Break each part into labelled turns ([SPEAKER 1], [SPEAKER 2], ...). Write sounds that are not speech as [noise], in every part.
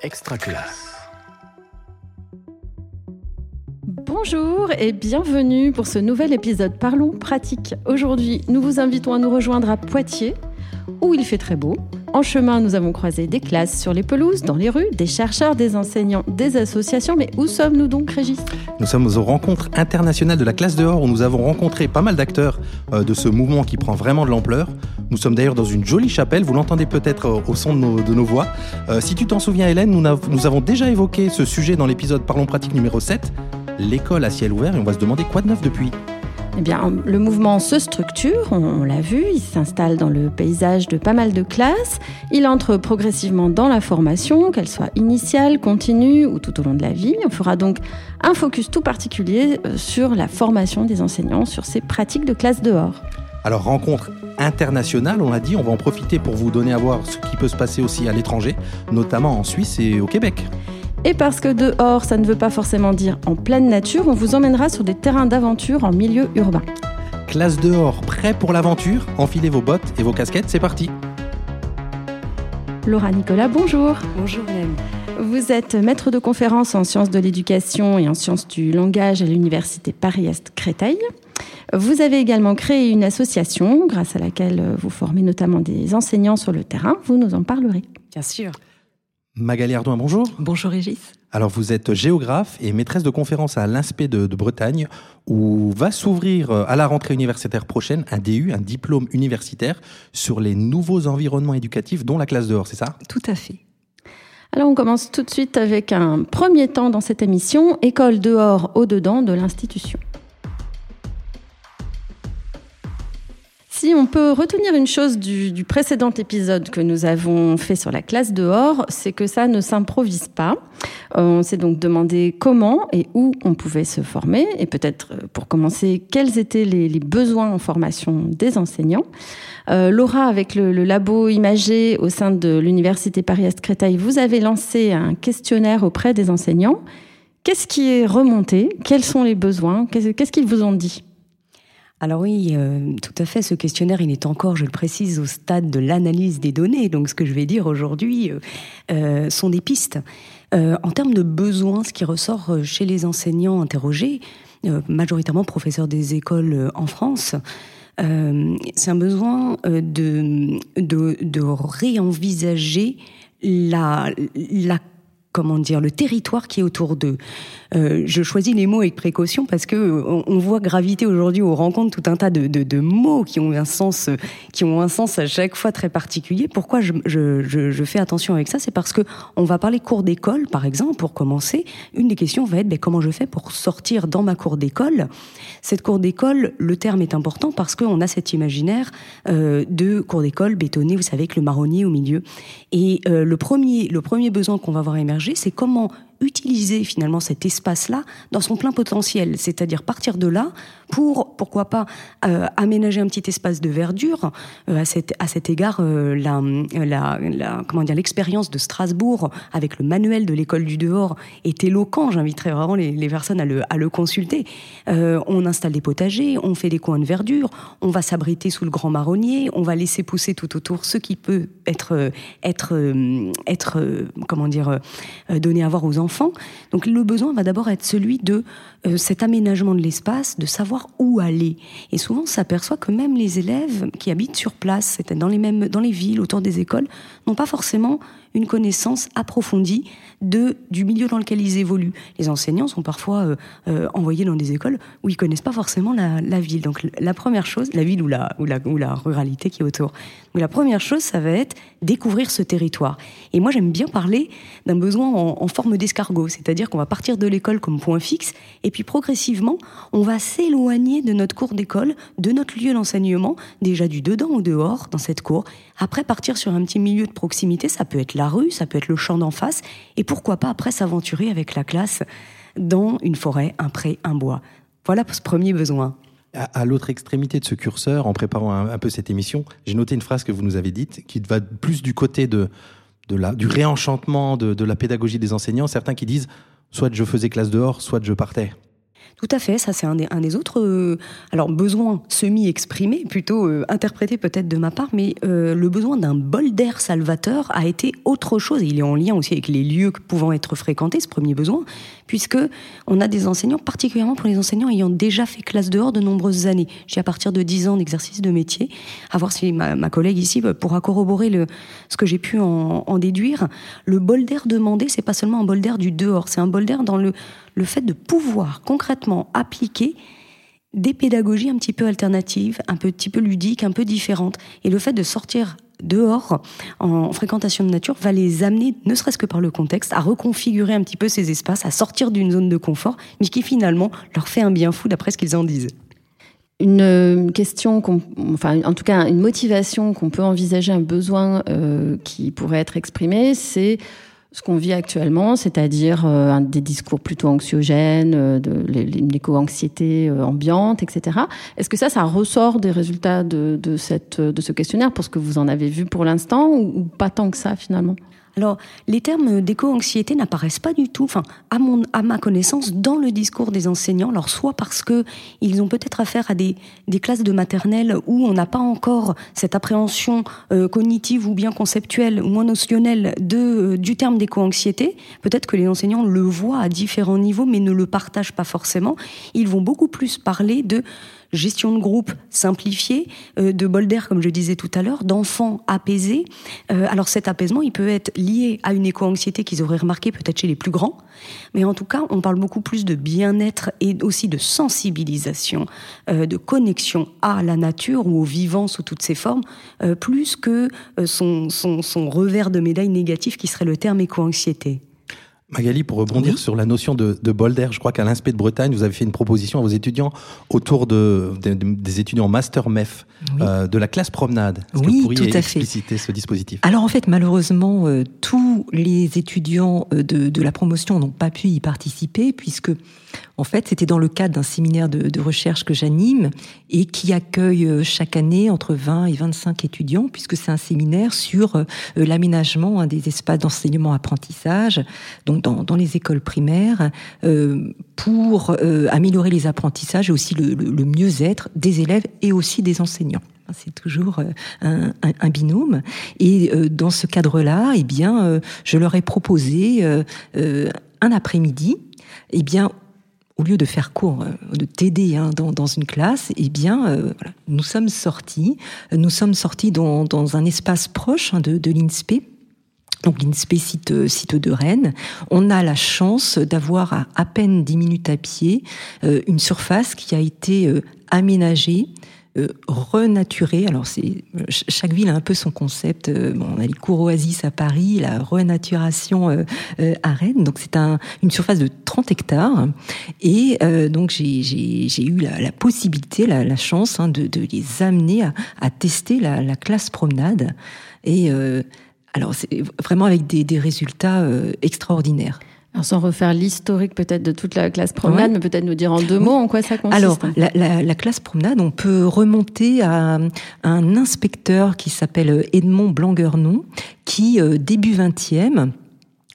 [SPEAKER 1] Extra classe.
[SPEAKER 2] Bonjour et bienvenue pour ce nouvel épisode Parlons pratique. Aujourd'hui, nous vous invitons à nous rejoindre à Poitiers, où il fait très beau. En chemin, nous avons croisé des classes sur les pelouses, dans les rues, des chercheurs, des enseignants, des associations. Mais où sommes-nous donc, Régis?
[SPEAKER 3] Nous sommes aux rencontres internationales de la classe dehors où nous avons rencontré pas mal d'acteurs euh, de ce mouvement qui prend vraiment de l'ampleur. Nous sommes d'ailleurs dans une jolie chapelle, vous l'entendez peut-être euh, au son de nos, voix. Euh, si tu t'en souviens, Hélène, nous, avons déjà évoqué ce sujet dans l'épisode Parlons pratique numéro 7, l'école à ciel ouvert, et on va se demander quoi de neuf depuis.
[SPEAKER 2] Eh bien, le mouvement se structure, on, on l'a vu, il s'installe dans le paysage de pas mal de classes, il entre progressivement dans la formation, qu'elle soit initiale, continue ou tout au long de la vie. On fera donc un focus tout particulier euh, sur la formation des enseignants, sur ces pratiques de classe dehors.
[SPEAKER 3] Alors, rencontre internationale, on l'a dit, on va en profiter pour vous donner à voir ce qui peut se passer aussi à l'étranger, notamment en Suisse et au Québec.
[SPEAKER 2] Et parce que dehors, ça ne veut pas forcément dire en pleine nature, on vous emmènera sur des terrains d'aventure en milieu urbain.
[SPEAKER 3] Classe dehors, prêt pour l'aventure? Enfilez vos bottes et vos casquettes, c'est parti
[SPEAKER 2] Laura Nicolas, bonjour.
[SPEAKER 4] Bonjour Hélène.
[SPEAKER 2] Vous êtes maître de conférence en sciences de l'éducation et en sciences du langage à l'université Paris-Est Créteil. Vous avez également créé une association grâce à laquelle vous formez notamment des enseignants sur le terrain. Vous nous en parlerez.
[SPEAKER 4] Bien sûr.
[SPEAKER 3] Magali Ardouin, bonjour.
[SPEAKER 4] Bonjour Régis.
[SPEAKER 3] Alors vous êtes géographe et maîtresse de conférence à l'INSPE de, de Bretagne où va s'ouvrir euh, à la rentrée universitaire prochaine un DU, un diplôme universitaire sur les nouveaux environnements éducatifs dont la classe dehors, c'est ça?
[SPEAKER 4] Tout à fait.
[SPEAKER 2] Alors on commence tout de suite avec un premier temps dans cette émission, école dehors au dedans de l'institution. Si on peut retenir une chose du, précédent épisode que nous avons fait sur la classe dehors, c'est que ça ne s'improvise pas. Euh, on s'est donc demandé comment et où on pouvait se former, et peut-être euh, pour commencer, quels étaient les, les, besoins en formation des enseignants. Euh, Laura, avec le, le, labo imagé au sein de l'Université Paris-Est Créteil, vous avez lancé un questionnaire auprès des enseignants. Qu'est-ce qui est remonté? Quels sont les besoins? Qu'est-ce qu'ils vous ont dit?
[SPEAKER 4] Alors oui, euh, tout à fait. Ce questionnaire, il est encore, je le précise, au stade de l'analyse des données. Donc ce que je vais dire aujourd'hui euh, euh, sont des pistes. en termes de besoins, ce qui ressort chez les enseignants interrogés, majoritairement professeurs des écoles en France, c'est un besoin de, de, de réenvisager la, la comment dire le territoire qui est autour d'eux. Euh, je choisis les mots avec précaution parce que on, on voit graviter aujourd'hui aux rencontres tout un tas de, de, mots qui ont un sens qui ont un sens à chaque fois très particulier. Pourquoi je, je, je, fais attention avec ça? C'est parce que on va parler cours d'école, par exemple, pour commencer. Une des questions va être ben, comment je fais pour sortir dans ma cour d'école? Cette cour d'école, le terme est important parce qu'on a cet imaginaire euh, de cours d'école bétonné, vous savez, avec le marronnier au milieu. Et euh, le premier le premier besoin qu'on va voir émerger, c'est comment utiliser finalement cet espace-là dans son plein potentiel, c'est-à-dire partir de là pour, pourquoi pas, euh, aménager un petit espace de verdure. Euh, à, cet, à cet égard, euh, la, comment dire, l'expérience de Strasbourg avec le manuel de l'école du dehors est éloquent. J'inviterais vraiment les, personnes à le, à le consulter. on installe des potagers, on fait des coins de verdure, on va s'abriter sous le grand marronnier, on va laisser pousser tout autour ce qui peut être, être, être, comment dire, donné à voir aux enfants Donc le besoin va d'abord être celui de euh, cet aménagement de l'espace, de savoir où aller. Et souvent, on s'aperçoit que même les élèves qui habitent sur place, c'est-à-dire dans les mêmes, dans les villes, autour des écoles, n'ont pas forcément une connaissance approfondie de, du milieu dans lequel ils évoluent. Les enseignants sont parfois euh, euh, envoyés dans des écoles où ils connaissent pas forcément la, ville. Donc la première chose, la ville ou la, ruralité qui est autour. La première chose, ça va être découvrir ce territoire. Et moi, j'aime bien parler d'un besoin en, en forme d'escargot, c'est-à-dire qu'on va partir de l'école comme point fixe, et puis progressivement, on va s'éloigner de notre cours d'école, de notre lieu d'enseignement, déjà du dedans ou dehors dans cette cour. Après, partir sur un petit milieu de proximité, ça peut être la rue, ça peut être le champ d'en face, et pourquoi pas après s'aventurer avec la classe dans une forêt, un pré, un bois. Voilà pour ce premier besoin.
[SPEAKER 3] À, l'autre extrémité de ce curseur, en préparant un, peu cette émission, j'ai noté une phrase que vous nous avez dite qui va plus du côté de la, du réenchantement de, de la pédagogie des enseignants. Certains qui disent soit je faisais classe dehors, soit je partais.
[SPEAKER 4] Tout à fait, ça c'est un, des, autres, euh, alors besoin semi-exprimé, plutôt euh, interprété peut-être de ma part, mais euh, le besoin d'un bol d'air salvateur a été autre chose, il est en lien aussi avec les lieux pouvant être fréquentés, ce premier besoin, puisque on a des enseignants, particulièrement pour les enseignants ayant déjà fait classe dehors de nombreuses années. J'ai à partir de 10 ans d'exercice de métier, à voir si ma, collègue ici pourra corroborer ce que j'ai pu en, en déduire. Le bol d'air demandé, c'est pas seulement un bol d'air du dehors, c'est un bol d'air dans le le fait de pouvoir concrètement appliquer des pédagogies un petit peu alternatives, un petit peu ludiques, un peu différentes. Et le fait de sortir dehors en fréquentation de nature va les amener, ne serait-ce que par le contexte, à reconfigurer un petit peu ces espaces, à sortir d'une zone de confort, mais qui finalement leur fait un bien fou d'après ce qu'ils en disent.
[SPEAKER 2] Une question, enfin en tout cas une motivation qu'on peut envisager, un besoin euh, qui pourrait être exprimé, c'est ce qu'on vit actuellement, c'est-à-dire euh, des discours plutôt anxiogènes, euh, de, une éco-anxiété euh, ambiante, etc. Est-ce que ça, ça ressort des résultats de, de, cette, de ce questionnaire pour ce que vous en avez vu pour l'instant ou pas tant que ça finalement?
[SPEAKER 4] Alors, les termes d'éco-anxiété n'apparaissent pas du tout, enfin, à, ma connaissance, dans le discours des enseignants. Alors, soit parce que ils ont peut-être affaire à des, classes de maternelle où on n'a pas encore cette appréhension euh, cognitive ou bien conceptuelle ou moins notionnelle euh, du terme d'éco-anxiété. Peut-être que les enseignants le voient à différents niveaux, mais ne le partagent pas forcément. Ils vont beaucoup plus parler de gestion de groupe simplifiée, euh, de bol d'air, comme je disais tout à l'heure, d'enfants apaisés. Euh, alors cet apaisement, il peut être lié à une éco-anxiété qu'ils auraient remarqué peut-être chez les plus grands, mais en tout cas, on parle beaucoup plus de bien-être et aussi de sensibilisation, euh, de connexion à la nature ou au vivant sous toutes ses formes, plus que son, son, son revers de médaille négatif qui serait le terme éco-anxiété.
[SPEAKER 3] Magali, pour rebondir sur la notion de, de bol d'air, je crois qu'à l'Inspect de Bretagne, vous avez fait une proposition à vos étudiants autour de, des étudiants master MEF euh, de la classe promenade.
[SPEAKER 1] Est-ce oui, que vous pourriez
[SPEAKER 3] tout à expliciter ce dispositif?
[SPEAKER 1] Alors en fait, malheureusement, euh, tous les étudiants euh, de, de la promotion n'ont pas pu y participer puisque en fait, c'était dans le cadre d'un séminaire de, recherche que j'anime et qui accueille euh, chaque année entre 20 et 25 étudiants, puisque c'est un séminaire sur euh, l'aménagement hein, des espaces d'enseignement-apprentissage, donc dans, les écoles primaires, euh, pour améliorer les apprentissages et aussi le, mieux-être des élèves et aussi des enseignants. C'est toujours un, binôme. Et dans ce cadre-là, eh bien, je leur ai proposé un après-midi, eh bien, au lieu de faire cours, euh, de t'aider hein, dans, une classe, eh bien, euh, nous sommes sortis. Nous sommes sortis dans, un espace proche hein, de, l'INSPE. Donc l'INSPE site, site de Rennes. On a la chance d'avoir à à peine 10 minutes à pied euh, une surface qui a été aménagée euh, renaturé. Alors, c'est chaque ville a un peu son concept. Euh, bon, on a les cours oasis à Paris, la renaturation euh, à Rennes. Donc, c'est un, une surface de 30 hectares. Et donc, j'ai eu la, la possibilité, la, la chance hein, de, de, les amener à, à tester la, la, classe promenade. Et alors, c'est vraiment avec des, des résultats extraordinaires.
[SPEAKER 2] Alors, sans refaire l'historique peut-être de toute la classe promenade, mais peut-être nous dire en deux mots en quoi ça consiste.
[SPEAKER 1] Alors, la, la, la, classe promenade, on peut remonter à, un inspecteur qui s'appelle Edmond Blanguernon, qui, euh, début 20e,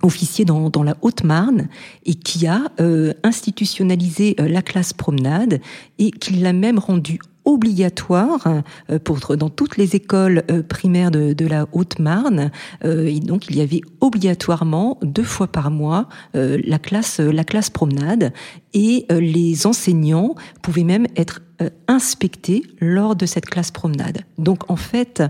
[SPEAKER 1] officier dans, dans la Haute-Marne et qui a euh, institutionnalisé euh, la classe promenade et qui l'a même rendue obligatoire euh, pour dans toutes les écoles euh, primaires de, de la Haute-Marne. Euh, et donc il y avait obligatoirement deux fois par mois la classe la classe promenade et les enseignants pouvaient même être inspectés lors de cette classe promenade. Donc en fait,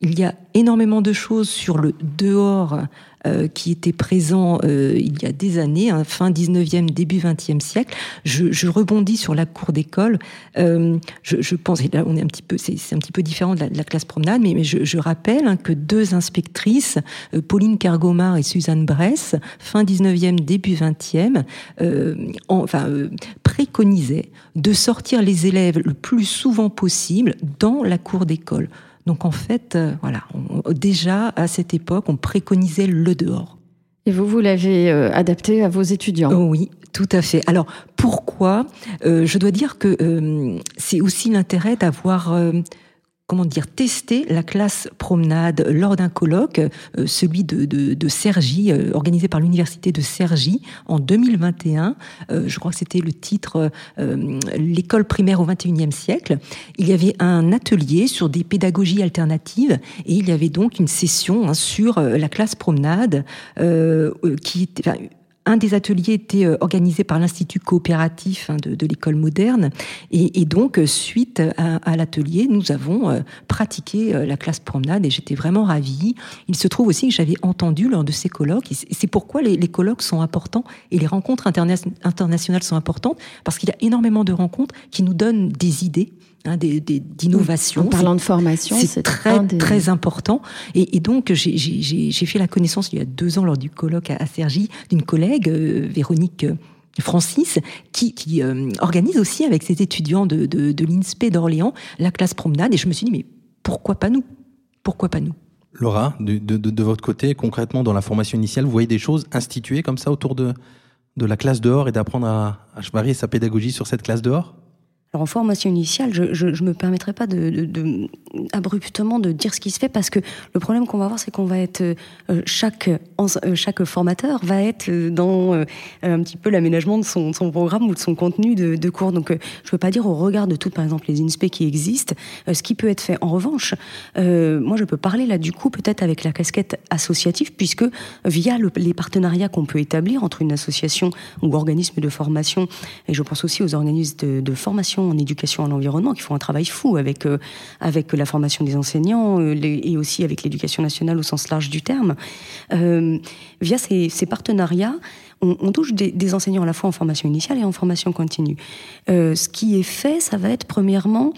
[SPEAKER 1] il y a énormément de choses sur le dehors euh, qui était présent euh, il y a des années, hein, fin 19e, début 20e siècle. Je, rebondis sur la cour d'école. Euh, je, pense, et là on est un petit peu, c'est un petit peu différent de la, classe promenade, mais, je, rappelle hein, que deux inspectrices, Pauline Cargomar et Suzanne Bress, fin 19e, début 20e, enfin préconisaient de sortir les élèves le plus souvent possible dans la cour d'école. Donc en fait, euh, voilà, déjà à cette époque, on préconisait le dehors.
[SPEAKER 2] Et vous, vous l'avez euh, adapté à vos étudiants
[SPEAKER 1] oh Oui, tout à fait. Alors pourquoi euh, Je dois dire que c'est aussi l'intérêt d'avoir comment dire, tester la classe promenade lors d'un colloque, euh, celui de, de, de Cergy, euh, organisé par l'université de Cergy en 2021. Euh, je crois que c'était le titre L'école primaire au XXIe siècle. Il y avait un atelier sur des pédagogies alternatives et il y avait donc une session hein, sur la classe promenade qui était un des ateliers était euh, organisé par l'Institut coopératif hein, de, l'école moderne. Et, donc, euh, suite à, l'atelier, nous avons euh, pratiqué la classe promenade et j'étais vraiment ravie. Il se trouve aussi que j'avais entendu lors de ces colloques, et c'est pourquoi les, colloques sont importants et les rencontres internationales sont importantes, parce qu'il y a énormément de rencontres qui nous donnent des idées Hein, d'innovation.
[SPEAKER 2] En parlant de formation,
[SPEAKER 1] c'est très très important. Et, donc j'ai fait la connaissance il y a deux ans lors du colloque à, Sergi d'une collègue euh, Véronique. Euh, Francis, qui, euh, organise aussi avec ses étudiants de, de, l'INSPE d'Orléans la classe promenade. Et je me suis dit, mais pourquoi pas nous? Pourquoi pas nous?
[SPEAKER 3] Laura, de, de, votre côté, concrètement, dans la formation initiale, vous voyez des choses instituées comme ça autour de, de la classe dehors et d'apprendre à, à varier sa pédagogie sur cette classe dehors?
[SPEAKER 4] Alors en formation initiale, je ne me permettrai pas de, de, abruptement de dire ce qui se fait parce que le problème qu'on va avoir, c'est qu'on va être euh, chaque euh, chaque formateur va être euh, dans un petit peu l'aménagement de son, son, programme ou de son contenu de, cours. Donc je peux pas dire au regard de toutes, par exemple les INSPE qui existent, ce qui peut être fait. En revanche, moi je peux parler là du coup peut-être avec la casquette associative puisque via les partenariats qu'on peut établir entre une association ou organisme de formation et je pense aussi aux organismes de formation en éducation à l'environnement qui font un travail fou avec euh, avec la formation des enseignants euh, et aussi avec l'éducation nationale au sens large du terme. Euh, via ces partenariats, on, touche des, enseignants à la fois en formation initiale et en formation continue. Euh, ce qui est fait, ça va être premièrement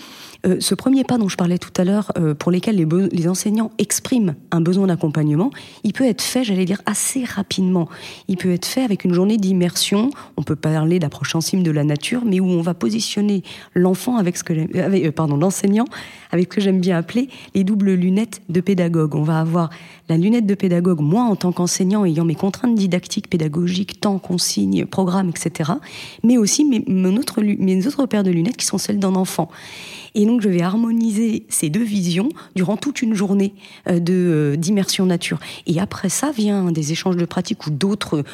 [SPEAKER 4] euh, ce premier pas dont je parlais tout à l'heure, euh, pour lesquels les, enseignants expriment un besoin d'accompagnement, il peut être fait, j'allais dire, assez rapidement. Il peut être fait avec une journée d'immersion. On peut parler d'approche sensible de la nature, mais où on va positionner l'enfant avec ce que pardon, l'enseignant avec ce que j'aime bien appeler les doubles lunettes de pédagogue. On va avoir la lunette de pédagogue, moi en tant qu'enseignant ayant mes contraintes didactiques, pédagogiques, temps, consignes, programmes, etc. Mais aussi mes, autres, mes autres paires de lunettes qui sont celles d'un enfant. Et donc, je vais harmoniser ces deux visions durant toute une journée euh, euh, d'immersion nature. Et après ça vient des échanges de pratiques ou d'autres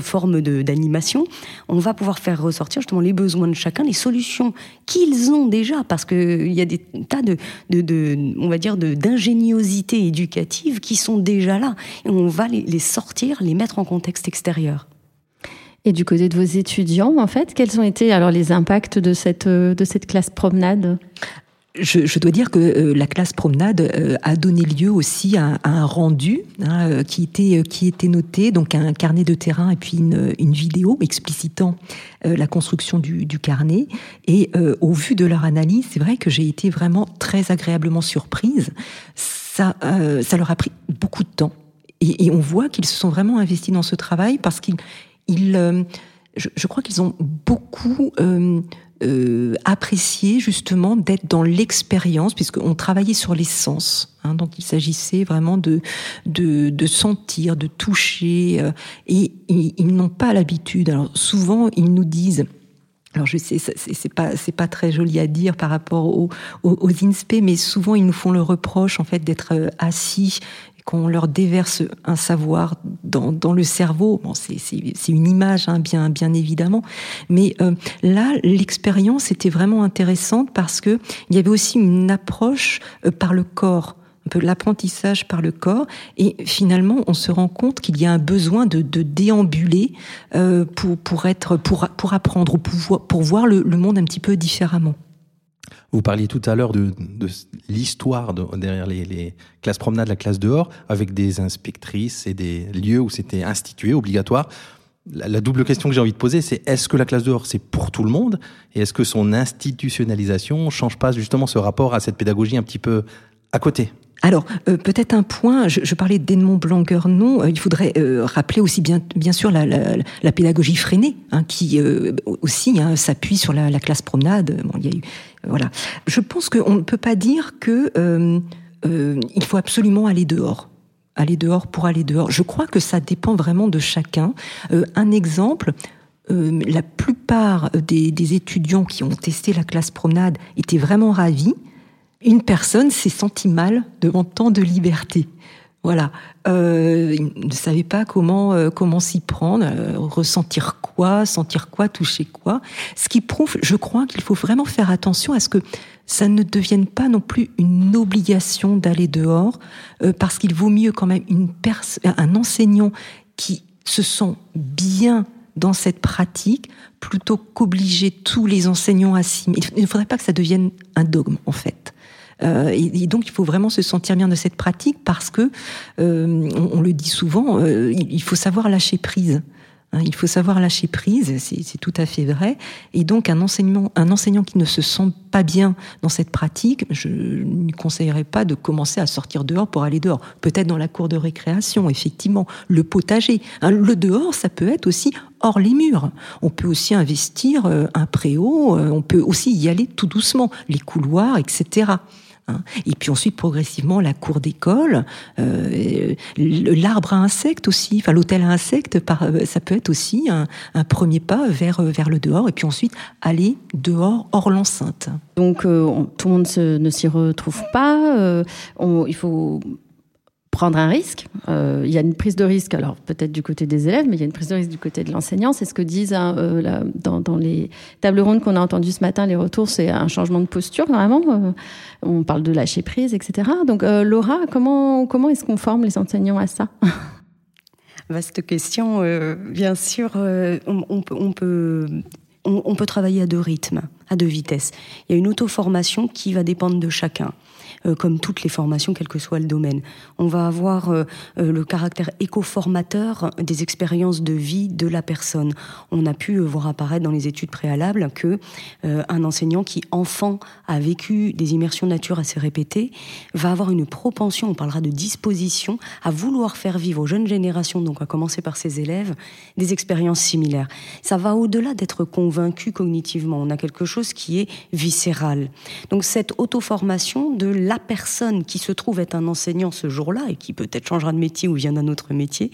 [SPEAKER 4] formes d'animation. On va pouvoir faire ressortir justement les besoins de chacun, les solutions qu'ils ont déjà, parce qu'il y a des tas de, de, on va dire, d'ingéniosité éducative qui sont déjà là. Et on va les sortir, les mettre en contexte extérieur.
[SPEAKER 2] Du côté de vos étudiants, en fait, quels ont été alors les impacts de cette, euh, de cette classe promenade?
[SPEAKER 1] Je, dois dire que euh, la classe promenade euh, a donné lieu aussi à, un rendu hein, qui était qui était noté, donc un carnet de terrain et puis une, vidéo explicitant la construction du, carnet. Et au vu de leur analyse, c'est vrai que j'ai été vraiment très agréablement surprise. Ça ça leur a pris beaucoup de temps. Et on voit qu'ils se sont vraiment investis dans ce travail parce qu'ils ils, euh, je, crois qu'ils ont beaucoup euh, euh, apprécié justement d'être dans l'expérience, puisqu'on travaillait sur les sens. Hein, donc il s'agissait vraiment de, de, sentir, de toucher, et ils, n'ont pas l'habitude. Alors souvent ils nous disent, alors je sais, c'est pas c'est pas très joli à dire par rapport aux, aux, aux INSPE, mais souvent ils nous font le reproche en fait d'être assis qu'on leur déverse un savoir dans, dans le cerveau. Bon, c'est une image, hein, bien, bien évidemment. Mais euh, là, l'expérience était vraiment intéressante parce que il y avait aussi une approche euh, par le corps un peu l'apprentissage par le corps et finalement on se rend compte qu'il y a un besoin de, de déambuler euh, pour pour être pour pour apprendre pour, pour voir le, le monde un petit peu différemment.
[SPEAKER 3] Vous parliez tout à l'heure de, l'histoire de, derrière les, les, classes promenades, la classe dehors, avec des inspectrices et des lieux où c'était institué, obligatoire. La, la, double question que j'ai envie de poser, c'est est-ce que la classe dehors, c'est pour tout le monde? Et est-ce que son institutionnalisation change pas justement ce rapport à cette pédagogie un petit peu à côté?
[SPEAKER 1] Alors, euh, peut-être un point, je, parlais d'Edmond Blanquer-Non, euh, il faudrait euh, rappeler aussi bien, sûr la, pédagogie freinée, hein, qui aussi hein, s'appuie sur la, la, classe promenade. Bon, il voilà. Je pense qu'on ne peut pas dire que il faut absolument aller dehors aller dehors pour aller dehors. Je crois que ça dépend vraiment de chacun. un exemple, la plupart des, des, étudiants qui ont testé la classe promenade étaient vraiment ravis une personne s'est sentie mal devant tant de liberté. Voilà, euh, il ne savait pas comment euh, comment s'y prendre, euh, ressentir quoi, sentir quoi, toucher quoi. Ce qui prouve, je crois qu'il faut vraiment faire attention à ce que ça ne devienne pas non plus une obligation d'aller dehors, euh, parce qu'il vaut mieux quand même une un enseignant qui se sent bien dans cette pratique plutôt qu'obliger tous les enseignants à s'y. Il ne faudrait pas que ça devienne un dogme en fait. Euh, et, donc, il faut vraiment se sentir bien de cette pratique parce que, euh, on, le dit souvent, euh, il faut savoir lâcher prise. Hein, il faut savoir lâcher prise, c'est tout à fait vrai. Et donc, un enseignant, un enseignant qui ne se sent pas bien dans cette pratique, je ne conseillerais pas de commencer à sortir dehors pour aller dehors. Peut-être dans la cour de récréation, effectivement, le potager. Hein, le dehors, ça peut être aussi hors les murs. On peut aussi investir un préau, on peut aussi y aller tout doucement, les couloirs, etc. Hein. Et puis ensuite, progressivement, la cour d'école, euh, l'arbre à insectes aussi, enfin l'hôtel à insectes, euh, ça peut être aussi un, premier pas vers, euh, vers le dehors, et puis ensuite aller dehors hors l'enceinte.
[SPEAKER 2] Donc tout le monde ne s'y retrouve pas. il faut prendre un risque. Euh, il y a une prise de risque, alors peut-être du côté des élèves, mais il y a une prise de risque du côté de l'enseignant. C'est ce que disent hein, euh, dans, les tables rondes qu'on a entendues ce matin, les retours, c'est un changement de posture vraiment. Euh, on parle de lâcher prise, etc. Donc Laura, comment, comment est-ce qu'on forme les enseignants à ça?
[SPEAKER 4] Vaste question. bien sûr, on, peut, on peut on, peut travailler à deux rythmes, à deux vitesses. Il y a une auto-formation qui va dépendre de chacun. Euh, comme toutes les formations, quel que soit le domaine. On va avoir euh, euh, le caractère éco-formateur des expériences de vie de la personne. On a pu voir apparaître dans les études préalables que un enseignant qui enfant a vécu des immersions nature assez répétées va avoir une propension, on parlera de disposition, à vouloir faire vivre aux jeunes générations, donc à commencer par ses élèves, des expériences similaires. Ça va au-delà d'être convaincu cognitivement. On a quelque chose qui est viscéral. Donc cette auto-formation de la personne qui se trouve être un enseignant ce jour-là et qui peut-être changera de métier ou vient d'un autre métier,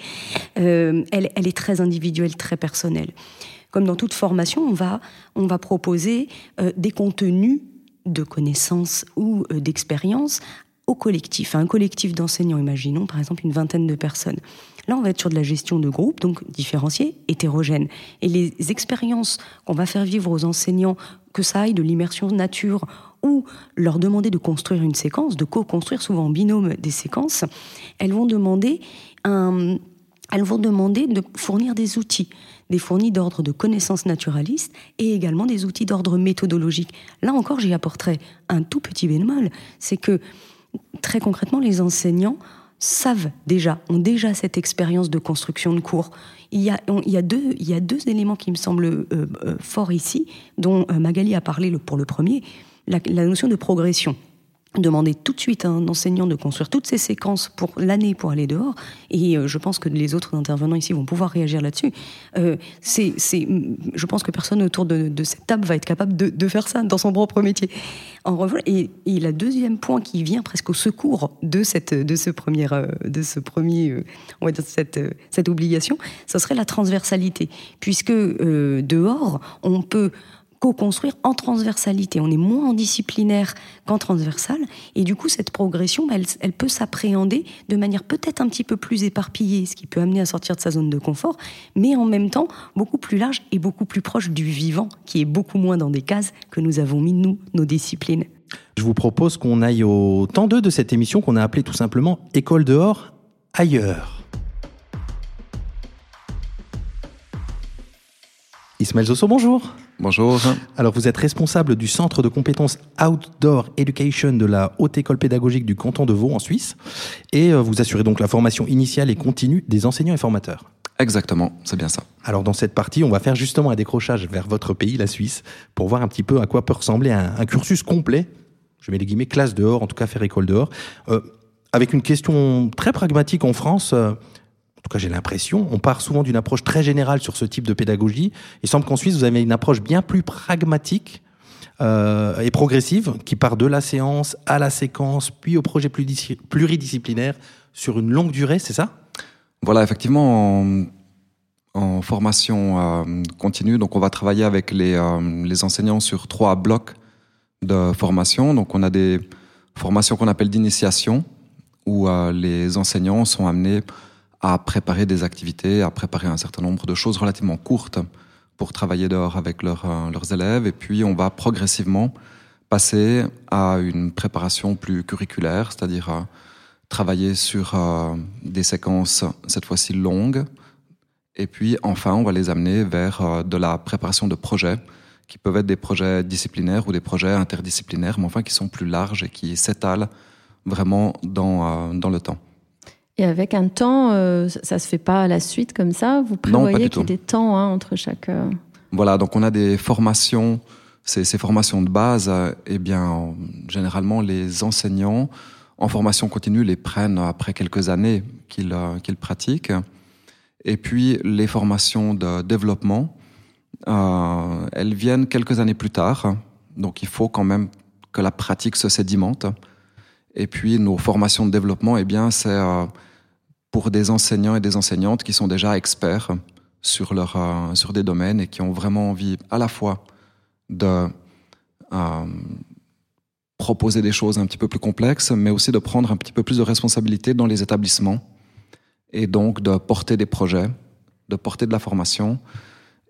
[SPEAKER 4] euh, elle, est très individuelle, très personnelle. Comme dans toute formation, on va, proposer euh, des contenus de connaissances ou euh, d'expériences au collectif, un collectif d'enseignants, imaginons par exemple une vingtaine de personnes. Là, on va être sur de la gestion de groupe, donc différencié, hétérogène. Et les expériences qu'on va faire vivre aux enseignants, que ça aille de l'immersion nature ou leur demander de construire une séquence, de co-construire souvent en binôme des séquences, elles vont demander elles vont demander de fournir des outils, des fournis d'ordre de connaissances naturalistes et également des outils d'ordre méthodologique. Là encore, j'y apporterai un tout petit bémol, c'est que très concrètement, les enseignants savent déjà, ont déjà cette expérience de construction de cours. Il y a, il y a, deux, il y a deux éléments qui me semblent euh, euh, forts ici, dont euh, Magali a parlé pour le premier la, notion de progression demander tout de suite à un enseignant de construire toutes ces séquences pour l'année pour aller dehors, et euh, je pense que les autres intervenants ici vont pouvoir réagir là-dessus. Euh, c'est, je pense que personne autour de, cette table va être capable de, faire ça dans son propre métier. En revanche, et, et le deuxième point qui vient presque au secours de cette, de ce premier, euh, de ce premier, on va dire cette, cette obligation, ce serait la transversalité, puisque dehors on peut co-construire en transversalité. On est moins en disciplinaire qu'en transversal. Et du coup, cette progression, bah, elle, peut s'appréhender de manière peut-être un petit peu plus éparpillée, ce qui peut amener à sortir de sa zone de confort, mais en même temps beaucoup plus large et beaucoup plus proche du vivant, qui est beaucoup moins dans des cases que nous avons mis, nous, nos disciplines.
[SPEAKER 3] Je vous propose qu'on aille au temps 2 de cette émission qu'on a appelé tout simplement École dehors, ailleurs. Ismaël Zosso, bonjour.
[SPEAKER 5] Bonjour.
[SPEAKER 3] Alors, vous êtes responsable du centre de compétences Outdoor Education de la Haute École Pédagogique du canton de Vaud en Suisse. Et euh, vous assurez donc la formation initiale et continue des enseignants et formateurs.
[SPEAKER 5] Exactement, c'est bien ça.
[SPEAKER 3] Alors, dans cette partie, on va faire justement un décrochage vers votre pays, la Suisse, pour voir un petit peu à quoi peut ressembler un, cursus complet. Je mets les guillemets, classe dehors, en tout cas faire école dehors. Euh, avec une question très pragmatique en France. Euh, tout cas j'ai l'impression, on part souvent d'une approche très générale sur ce type de pédagogie. Il semble qu'en Suisse, vous avez une approche bien plus pragmatique euh, et progressive qui part de la séance à la séquence, puis au projet pluridisciplinaire sur une longue durée, c'est ça?
[SPEAKER 5] Voilà, effectivement, en, formation euh, continue, donc on va travailler avec les, euh, les enseignants sur trois blocs de formation. Donc on a des formation qu'on appelle d'initiation, où les enseignants sont amenés à préparer des activités, à préparer un certain nombre de choses relativement courtes pour travailler dehors avec leurs élèves. Et puis, on va progressivement passer à une préparation plus curriculaire, c'est-à-dire travailler sur des séquences, cette fois-ci longues, et puis enfin, on va les amener vers euh, de la préparation de projets qui peuvent être des projets disciplinaires ou des projets interdisciplinaires, mais enfin qui sont plus larges et qui s'étalent vraiment dans, euh, dans le temps.
[SPEAKER 2] Et avec un temps, euh, ça se fait pas à la suite comme ça? Vous prévoyez qu'il y ait des temps hein, entre chaque...
[SPEAKER 5] Voilà, donc on a des formations, ces, ces formations de base, eh bien, généralement, les enseignants en formation continue les prennent après quelques années qu'ils qu'ils pratiquent. Et puis les formations de développement, euh, elles viennent quelques années plus tard. Donc il faut quand même que la pratique se sédimente. Et puis nos formations de développement, eh bien c'est euh, pour des enseignants et des enseignantes qui sont déjà experts sur euh, sur des domaines et qui ont vraiment envie à la fois de euh, proposer des choses un petit peu plus complexes, mais aussi de prendre un petit peu plus de responsabilité dans les établissements et donc de porter des projets, de porter de la formation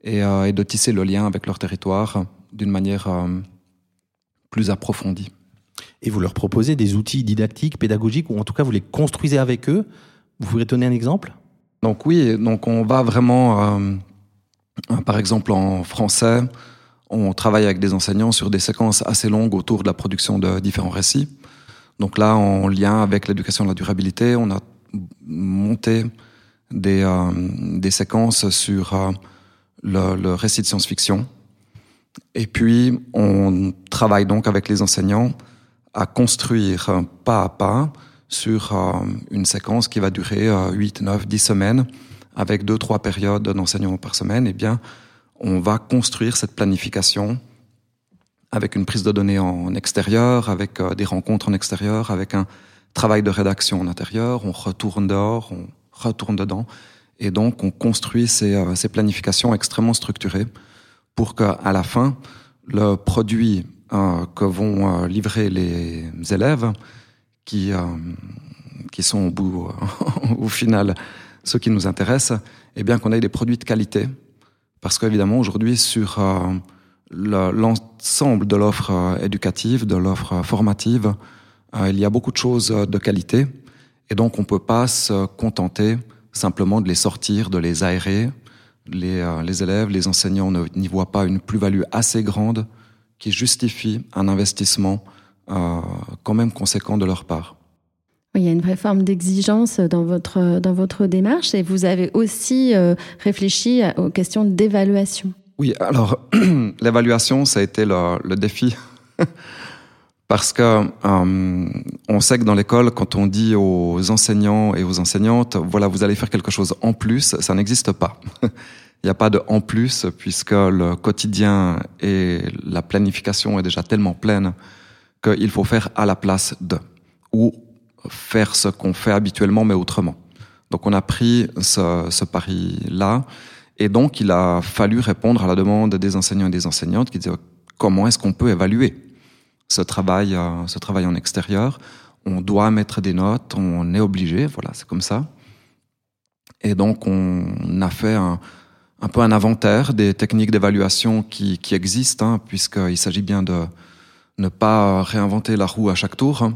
[SPEAKER 5] et, de tisser le lien avec leur territoire d'une manière plus approfondie.
[SPEAKER 3] Et vous leur proposez des outils didactiques, pédagogiques, ou en tout cas vous les construisez avec eux. Vous pourriez donner un exemple?
[SPEAKER 5] Donc oui, donc on va vraiment, euh, par exemple en français, on travaille avec des enseignants sur des séquences assez longues autour de la production de différents récits. Donc là, en lien avec l'éducation de la durabilité, on a monter des, euh, séquences sur euh, le, récit de science-fiction. Et puis, on travaille donc avec les enseignants à construire pas à pas sur euh, une séquence qui va durer 8, 9, 10 semaines, avec deux, trois périodes d'enseignement par semaine. Eh bien, on va construire cette planification avec une prise de données en extérieur, avec des rencontres en extérieur, avec un travail de rédaction en intérieur, on retourne dehors, on retourne dedans, et donc on construit ces, euh, ces planifications extrêmement structurées pour qu'à la fin, le produit euh, que vont euh, livrer les élèves, qui, euh, qui sont au bout, [laughs] au final, ceux qui nous intéressent, eh bien qu'on ait des produits de qualité, parce qu'évidemment aujourd'hui sur l'ensemble de l'offre éducative, de l'offre formative, euh, il y a beaucoup de choses euh, de qualité et donc on peut pas se contenter simplement de les sortir, de les aérer. Les, euh, les élèves, les enseignants n'y voient pas une plus-value assez grande qui justifie un investissement euh, quand même conséquent de leur part.
[SPEAKER 2] Il y a une vraie forme d'exigence dans votre, dans votre démarche et vous avez aussi euh, réfléchi aux questions d'évaluation.
[SPEAKER 5] Oui, alors [clears throat] l'évaluation, ça a été le, le défi [laughs] parce que euh, on sait que dans l'école, quand on dit aux enseignants et aux enseignantes, voilà, vous allez faire quelque chose en plus, ça n'existe pas. [laughs] Il n'y a pas de en plus puisque le quotidien et la planification est déjà tellement pleine qu'il faut faire à la place de ou faire ce qu'on fait habituellement mais autrement. Donc on a pris ce, pari-là et donc il a fallu répondre à la demande des enseignants et des enseignantes qui disaient comment est-ce qu'on peut évaluer ce travail, euh, ce travail en extérieur? On doit mettre des notes, on est obligé, voilà, c'est comme ça. Et donc on a fait un, un peu un inventaire des techniques d'évaluation qui, qui existent, hein, puisqu'il s'agit bien de ne pas réinventer la roue à chaque tour.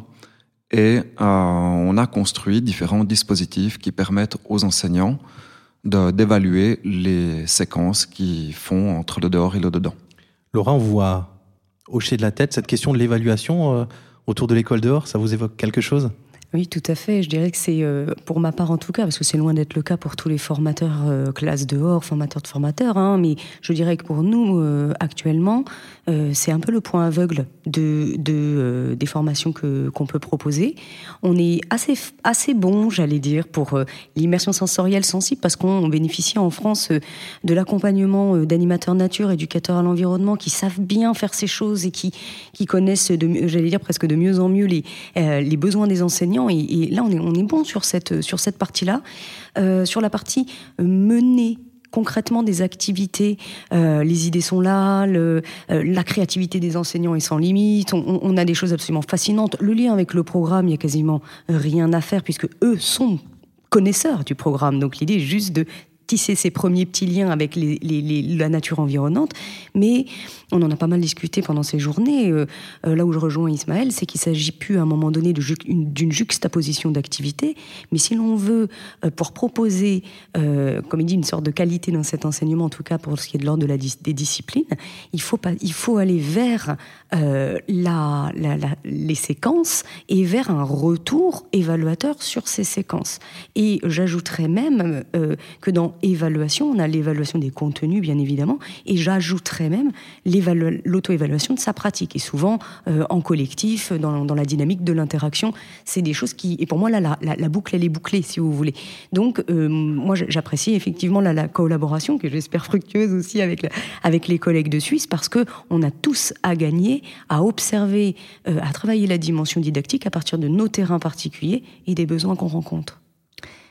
[SPEAKER 5] Et euh, on a construit différents dispositifs qui permettent aux enseignants d'évaluer les séquences qui font entre le dehors et le dedans.
[SPEAKER 3] Laurent, on voit hocher de la tête cette question de l'évaluation euh, autour de l'école dehors Ça vous évoque quelque chose?
[SPEAKER 4] Oui, tout à fait. Je dirais que c'est, euh, pour ma part en tout cas, parce que c'est loin d'être le cas pour tous les formateurs euh, classe dehors, formateurs de formateurs, hein, mais je dirais que pour nous, euh, actuellement, euh, c'est un peu le point aveugle de, euh, des formations que qu'on peut proposer. On est assez assez bon, j'allais dire, pour euh, l'immersion sensorielle sensible, parce qu'on bénéficie en France de l'accompagnement d'animateurs nature, éducateurs à l'environnement, qui savent bien faire ces choses et qui qui connaissent, j'allais dire presque de mieux en mieux les les besoins des enseignants et, et, là, on est, on est bon sur cette, sur cette partie-là. Sur la partie menée concrètement des activités. Euh, les idées sont là, euh, la créativité des enseignants est sans limite. On, a des choses absolument fascinantes. Le lien avec le programme, il y a quasiment rien à faire puisque eux sont connaisseurs du programme. Donc l'idée est juste de tisser ces premiers petits liens avec la nature environnante. Mais on en a pas mal discuté pendant ces journées. Euh, euh, là où je rejoins Ismaël, c'est qu'il s'agit plus à un moment donné d'une juxtaposition d'activités, mais si l'on veut, euh, pour proposer, comme il dit, une sorte de qualité dans cet enseignement, en tout cas pour ce qui est de l'ordre de des disciplines, il faut, pas, il faut aller vers la, la, les séquences et vers un retour évaluateur sur ces séquences. Et j'ajouterais même que dans évaluation, on a l'évaluation des contenus, bien évidemment, et j'ajouterais même l'auto-évaluation de sa pratique. Et souvent, euh, en collectif, dans, dans, la dynamique de l'interaction, c'est des choses qui... Et pour moi, là, la, la, boucle, elle est bouclée, si vous voulez. Donc, euh, moi, j'apprécie effectivement la, la, collaboration, que j'espère fructueuse aussi avec, avec les collègues de Suisse, parce que on a tous à gagner à observer, euh, à travailler la dimension didactique à partir de nos terrains particuliers et des besoins qu'on rencontre.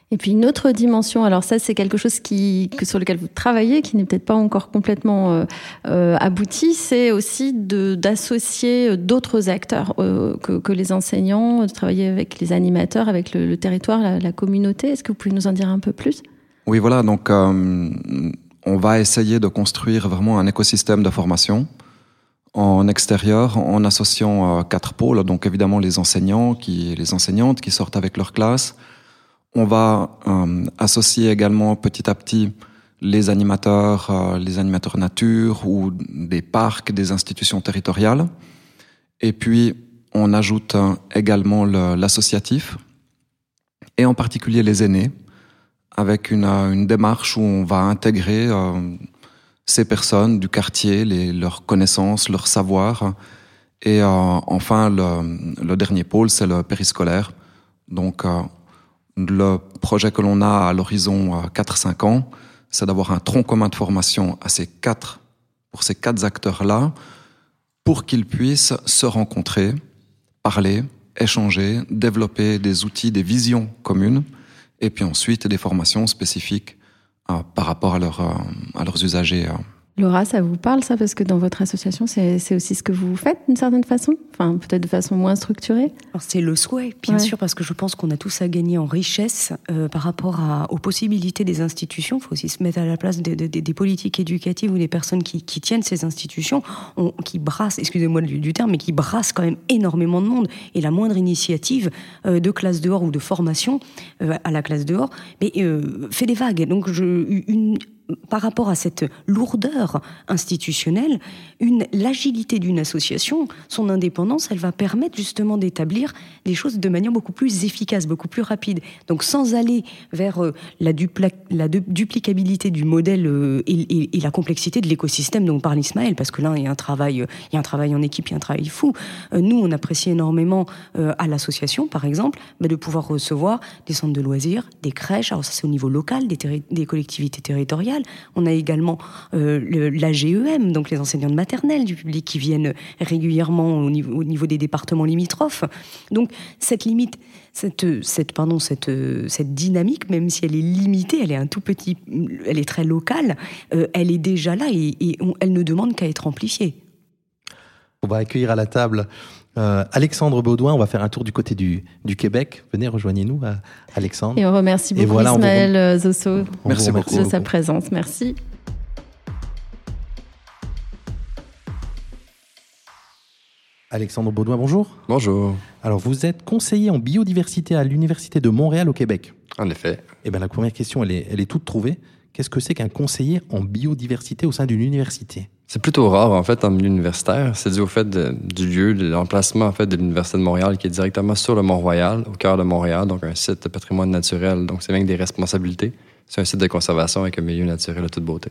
[SPEAKER 2] Et puis une autre dimension, alors ça c'est quelque chose qui, sur lequel vous travaillez, qui n'est peut-être pas encore complètement euh, euh abouti, c'est aussi d'associer d'autres acteurs euh, que, les enseignants, de travailler avec les animateurs, avec le, territoire, la, communauté. Est-ce que vous pouvez nous en dire un peu plus?
[SPEAKER 5] Oui, voilà, donc euh, on va essayer de construire vraiment un écosystème de formation en extérieur en associant quatre pôles, donc évidemment les enseignants, qui, les enseignantes qui sortent avec leur classe, on va euh, associer également petit à petit les animateurs, euh, les animateurs nature ou des parcs, des institutions territoriales. Et puis, on ajoute euh, également l'associatif, et en particulier les aînés, avec une, démarche où on va intégrer ces personnes du quartier, leurs connaissances, leurs savoirs. Et enfin, le, le, dernier pôle, c'est le périscolaire. Donc, le projet que l'on a à l'horizon 4-5 ans, c'est d'avoir un tronc commun de formation à ces quatre, pour ces quatre acteurs-là, pour qu'ils puissent se rencontrer, parler, échanger, développer des outils, des visions communes, et puis ensuite des formations spécifiques euh, par rapport à, leur, euh, à leurs usagers. Euh.
[SPEAKER 2] Laura, ça vous parle ça Parce que dans votre association, c'est aussi ce que vous faites d'une certaine façon? Enfin, peut-être de façon moins structurée?
[SPEAKER 4] C'est le souhait, bien sûr, parce que je pense qu'on a tous à gagner en richesse euh, par rapport à, aux possibilités des institutions. Il faut aussi se mettre à la place des, des, des politiques éducatives ou des personnes qui, qui tiennent ces institutions, on, qui brassent, excusez-moi du, du, terme, mais qui brassent quand même énormément de monde. Et la moindre initiative euh, de classe dehors ou de formation euh, à la classe dehors mais, fait des vagues. Donc, je, une, par rapport à cette lourdeur institutionnelle, l'agilité d'une association, son indépendance, elle va permettre justement d'établir des choses de manière beaucoup plus efficace, beaucoup plus rapide. Donc sans aller vers euh, la, duplicabilité du modèle euh, et, la complexité de l'écosystème dont parle Ismaël, parce que là, il y a un travail, il y a un travail en équipe, il y a un travail fou. Euh, nous, on apprécie énormément à l'association, par exemple, bah, de pouvoir recevoir des centres de loisirs, des crèches, alors ça c'est au niveau local, des collectivités territoriales, on a également euh, l'AGEM, donc les enseignants de maternelle du public qui viennent régulièrement au niveau, au niveau des départements limitrophes. Donc cette limite, cette, cette, cette, cette dynamique, même si elle est limitée, elle est un tout petit, elle est très locale, euh, elle est déjà là et, elle ne demande qu'à être amplifiée.
[SPEAKER 3] On va accueillir à la table euh, Alexandre Baudouin, on va faire un tour du côté du, du Québec. Venez, rejoignez-nous, euh, Alexandre.
[SPEAKER 2] Et on remercie beaucoup voilà, Ismaël vous... Euh, Zosso
[SPEAKER 5] Merci beaucoup.
[SPEAKER 2] de sa présence. Merci.
[SPEAKER 3] Alexandre Baudouin, bonjour.
[SPEAKER 6] Bonjour.
[SPEAKER 3] Alors, vous êtes conseiller en biodiversité à l'Université de Montréal au Québec.
[SPEAKER 6] En effet.
[SPEAKER 3] Eh bien, la première question, elle est, elle est toute trouvée. Qu'est-ce que c'est qu'un conseiller en biodiversité au sein d'une université?
[SPEAKER 6] C'est plutôt rare, en fait, en milieu universitaire. C'est dû au fait du lieu, de l'emplacement, en fait, de l'Université de Montréal, qui est directement sur le Mont-Royal, au cœur de Montréal, donc un site de patrimoine naturel. Donc, c'est bien des responsabilités. C'est un site de conservation avec un milieu naturel de toute beauté.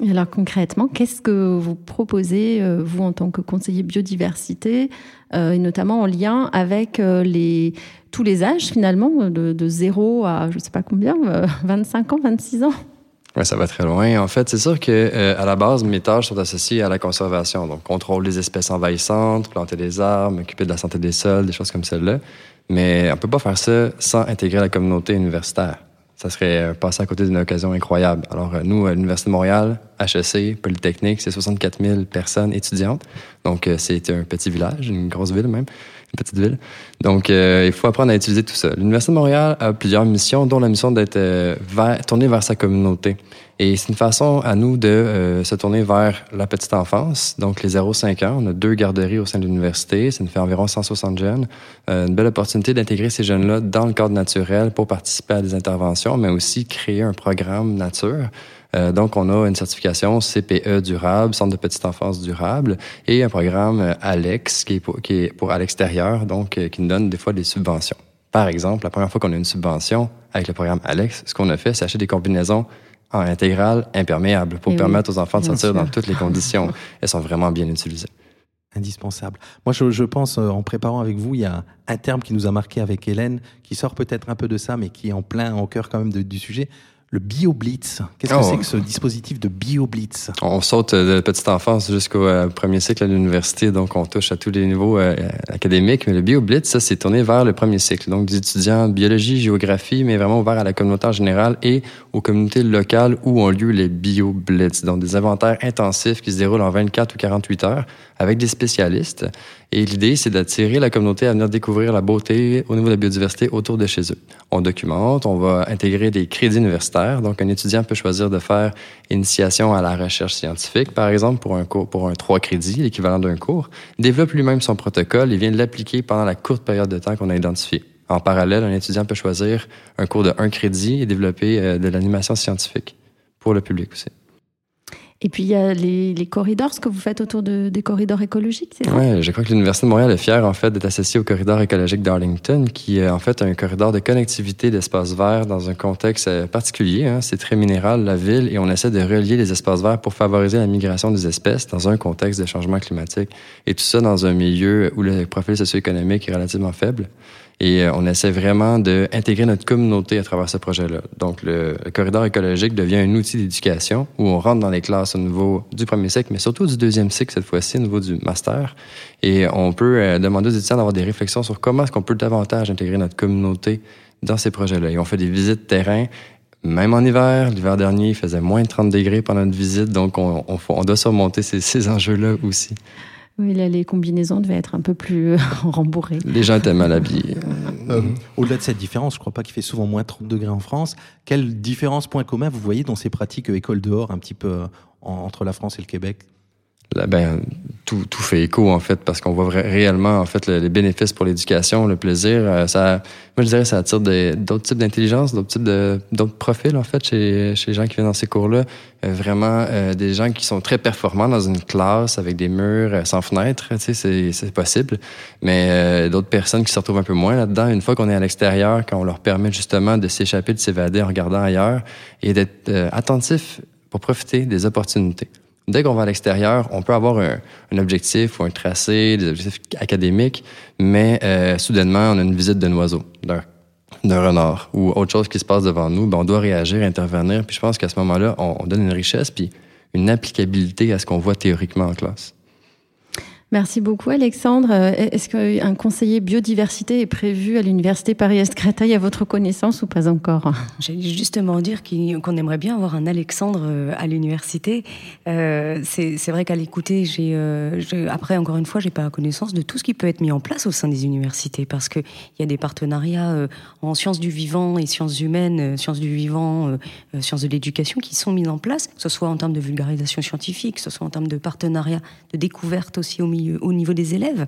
[SPEAKER 2] Alors concrètement, qu'est-ce que vous proposez, euh, vous, en tant que conseiller biodiversité, euh, et notamment en lien avec euh, les, tous les âges, finalement, de, de 0 à, je ne sais pas combien, 25 ans, 26 ans?
[SPEAKER 6] Oui, ça va très loin. En fait, c'est sûr que euh, à la base, mes tâches sont associées à la conservation, donc contrôle des espèces envahissantes, planter des arbres, m'occuper de la santé des sols, des choses comme celle-là. Mais on peut pas faire ça sans intégrer la communauté universitaire. Ça serait passer à côté d'une occasion incroyable. Alors, nous, à l'Université de Montréal, HEC, Polytechnique, c'est 64 000 personnes étudiantes. Donc, c'est un petit village, une grosse ville même petite ville. Donc, euh, il faut apprendre à utiliser tout ça. L'Université de Montréal a plusieurs missions, dont la mission d'être euh, tournée vers sa communauté. Et c'est une façon à nous de euh, se tourner vers la petite enfance, donc les 0-5 ans. On a deux garderies au sein de l'université, ça nous fait environ 160 jeunes. une belle opportunité d'intégrer ces jeunes-là dans le cadre naturel pour participer à des interventions, mais aussi créer un programme nature euh, donc, on a une certification CPE durable, Centre de petite enfance durable, et un programme euh, ALEX qui est pour, qui est pour à l'extérieur, donc euh, qui nous donne des fois des subventions. Par exemple, la première fois qu'on a une subvention avec le programme ALEX, ce qu'on a fait, c'est acheter des combinaisons en intégrale imperméables pour permettre aux enfants de sortir dans toutes les conditions. Elles sont vraiment bien utilisées
[SPEAKER 3] indispensable. Moi, je, je, pense, en préparant avec vous, il y a un terme qui nous a marqué avec Hélène, qui sort peut-être un peu de ça, mais qui est en plein au cœur quand même du sujet le BioBlitz. Qu'est-ce que oh. c'est que ce dispositif de BioBlitz?
[SPEAKER 6] On saute de petite enfance jusqu'au euh, premier cycle à l'université, donc on touche à tous les niveaux euh, académiques. Mais le BioBlitz, ça, c'est tourné vers le premier cycle, donc des étudiants biologie, géographie, mais vraiment ouvert à la communauté en général et aux communautés locales où ont lieu les BioBlitz, donc des inventaires intensifs qui se déroulent en 24 ou 48 heures avec des spécialistes. Et l'idée, c'est d'attirer la communauté à venir découvrir la beauté au niveau de la biodiversité autour de chez eux. On documente, on va intégrer des crédits universitaires. Donc, un étudiant peut choisir de faire initiation à la recherche scientifique, par exemple, pour un cours, pour un trois crédits, l'équivalent d'un cours. développe lui-même son protocole et vient l'appliquer pendant la courte période de temps qu'on a identifiée. En parallèle, un étudiant peut choisir un cours de un crédit et développer euh, de l'animation scientifique pour le public aussi.
[SPEAKER 2] Et puis il y a les, les, corridors, ce que vous faites autour de, des corridors écologiques, c'est ça?
[SPEAKER 6] Oui, je crois que l'Université de Montréal est fière en fait d'être associée au corridor écologique d'Arlington, qui est en fait un corridor de connectivité d'espaces verts dans un contexte euh, particulier. Hein. C'est très minéral, la ville, et on essaie de relier les espaces verts pour favoriser la migration des espèces dans un contexte de changement climatique. Et tout ça dans un milieu où le profil socio-économique est relativement faible. Et euh, on essaie vraiment d'intégrer notre communauté à travers ce projet-là. Donc, le, corridor écologique devient un outil d'éducation où on rentre dans les classes au niveau du premier cycle, mais surtout du deuxième cycle cette fois-ci, au niveau du master. Et on peut euh, demander aux étudiants d'avoir des réflexions sur comment est-ce qu'on peut davantage intégrer notre communauté dans ces projets-là. Et on fait des visites de terrain même en hiver, l'hiver dernier, il faisait moins de 30 degrés pendant notre visite, donc on, on, on doit surmonter ces, ces enjeux-là aussi.
[SPEAKER 2] Oui, là, les combinaisons devaient être un peu plus euh, [laughs] rembourrées.
[SPEAKER 6] Les gens étaient mal habillés.
[SPEAKER 3] Euh, au-delà de cette différence, je ne crois pas qu'il fait souvent moins 30 degrés en France. Quelle différence, point commun, vous voyez dans ces pratiques euh, école dehors, un petit peu entre la France et le Québec?
[SPEAKER 6] Ben, tout, tout fait écho en fait parce qu'on voit réellement en fait les bénéfices pour l'éducation, le plaisir. Euh, ça, moi je dirais ça attire d'autres types d'intelligence, d'autres types de d'autres profils en fait chez, chez les gens qui viennent dans ces cours-là. Euh, vraiment euh, des gens qui sont très performants dans une classe avec des murs sans fenêtres, tu sais, c'est possible. Mais d'autres personnes qui se retrouvent un peu moins là-dedans. Une fois qu'on est à l'extérieur, quand on leur permet justement de s'échapper, de s'évader en regardant ailleurs et d'être attentif pour profiter des opportunités. Dès qu'on va à l'extérieur, on peut avoir un, objectif ou un tracé, des objectifs académiques, mais euh, soudainement, on a une visite d'un oiseau, d'un d'un renard ou autre chose qui se passe devant nous, ben on doit réagir, intervenir. Puis je pense qu'à ce moment-là, on, on donne une richesse puis une applicabilité à ce qu'on voit théoriquement en classe.
[SPEAKER 2] Merci beaucoup Alexandre. Euh, est-ce qu'un conseiller biodiversité est prévu à l'université Paris-Est-Créteil à votre connaissance ou pas encore?
[SPEAKER 4] J'allais justement dire qu'on aimerait bien avoir un Alexandre euh, à l'université. Euh, c'est vrai qu'à l'écouter, j'ai après encore une fois, j'ai pas connaissance de tout ce qui peut être mis en place au sein des universités parce qu'il y a des partenariats en sciences du vivant et sciences humaines, sciences du vivant, sciences de l'éducation qui sont mis en place, que ce soit en termes de vulgarisation scientifique, que ce soit en termes de partenariat, de découverte aussi au milieu au niveau des élèves.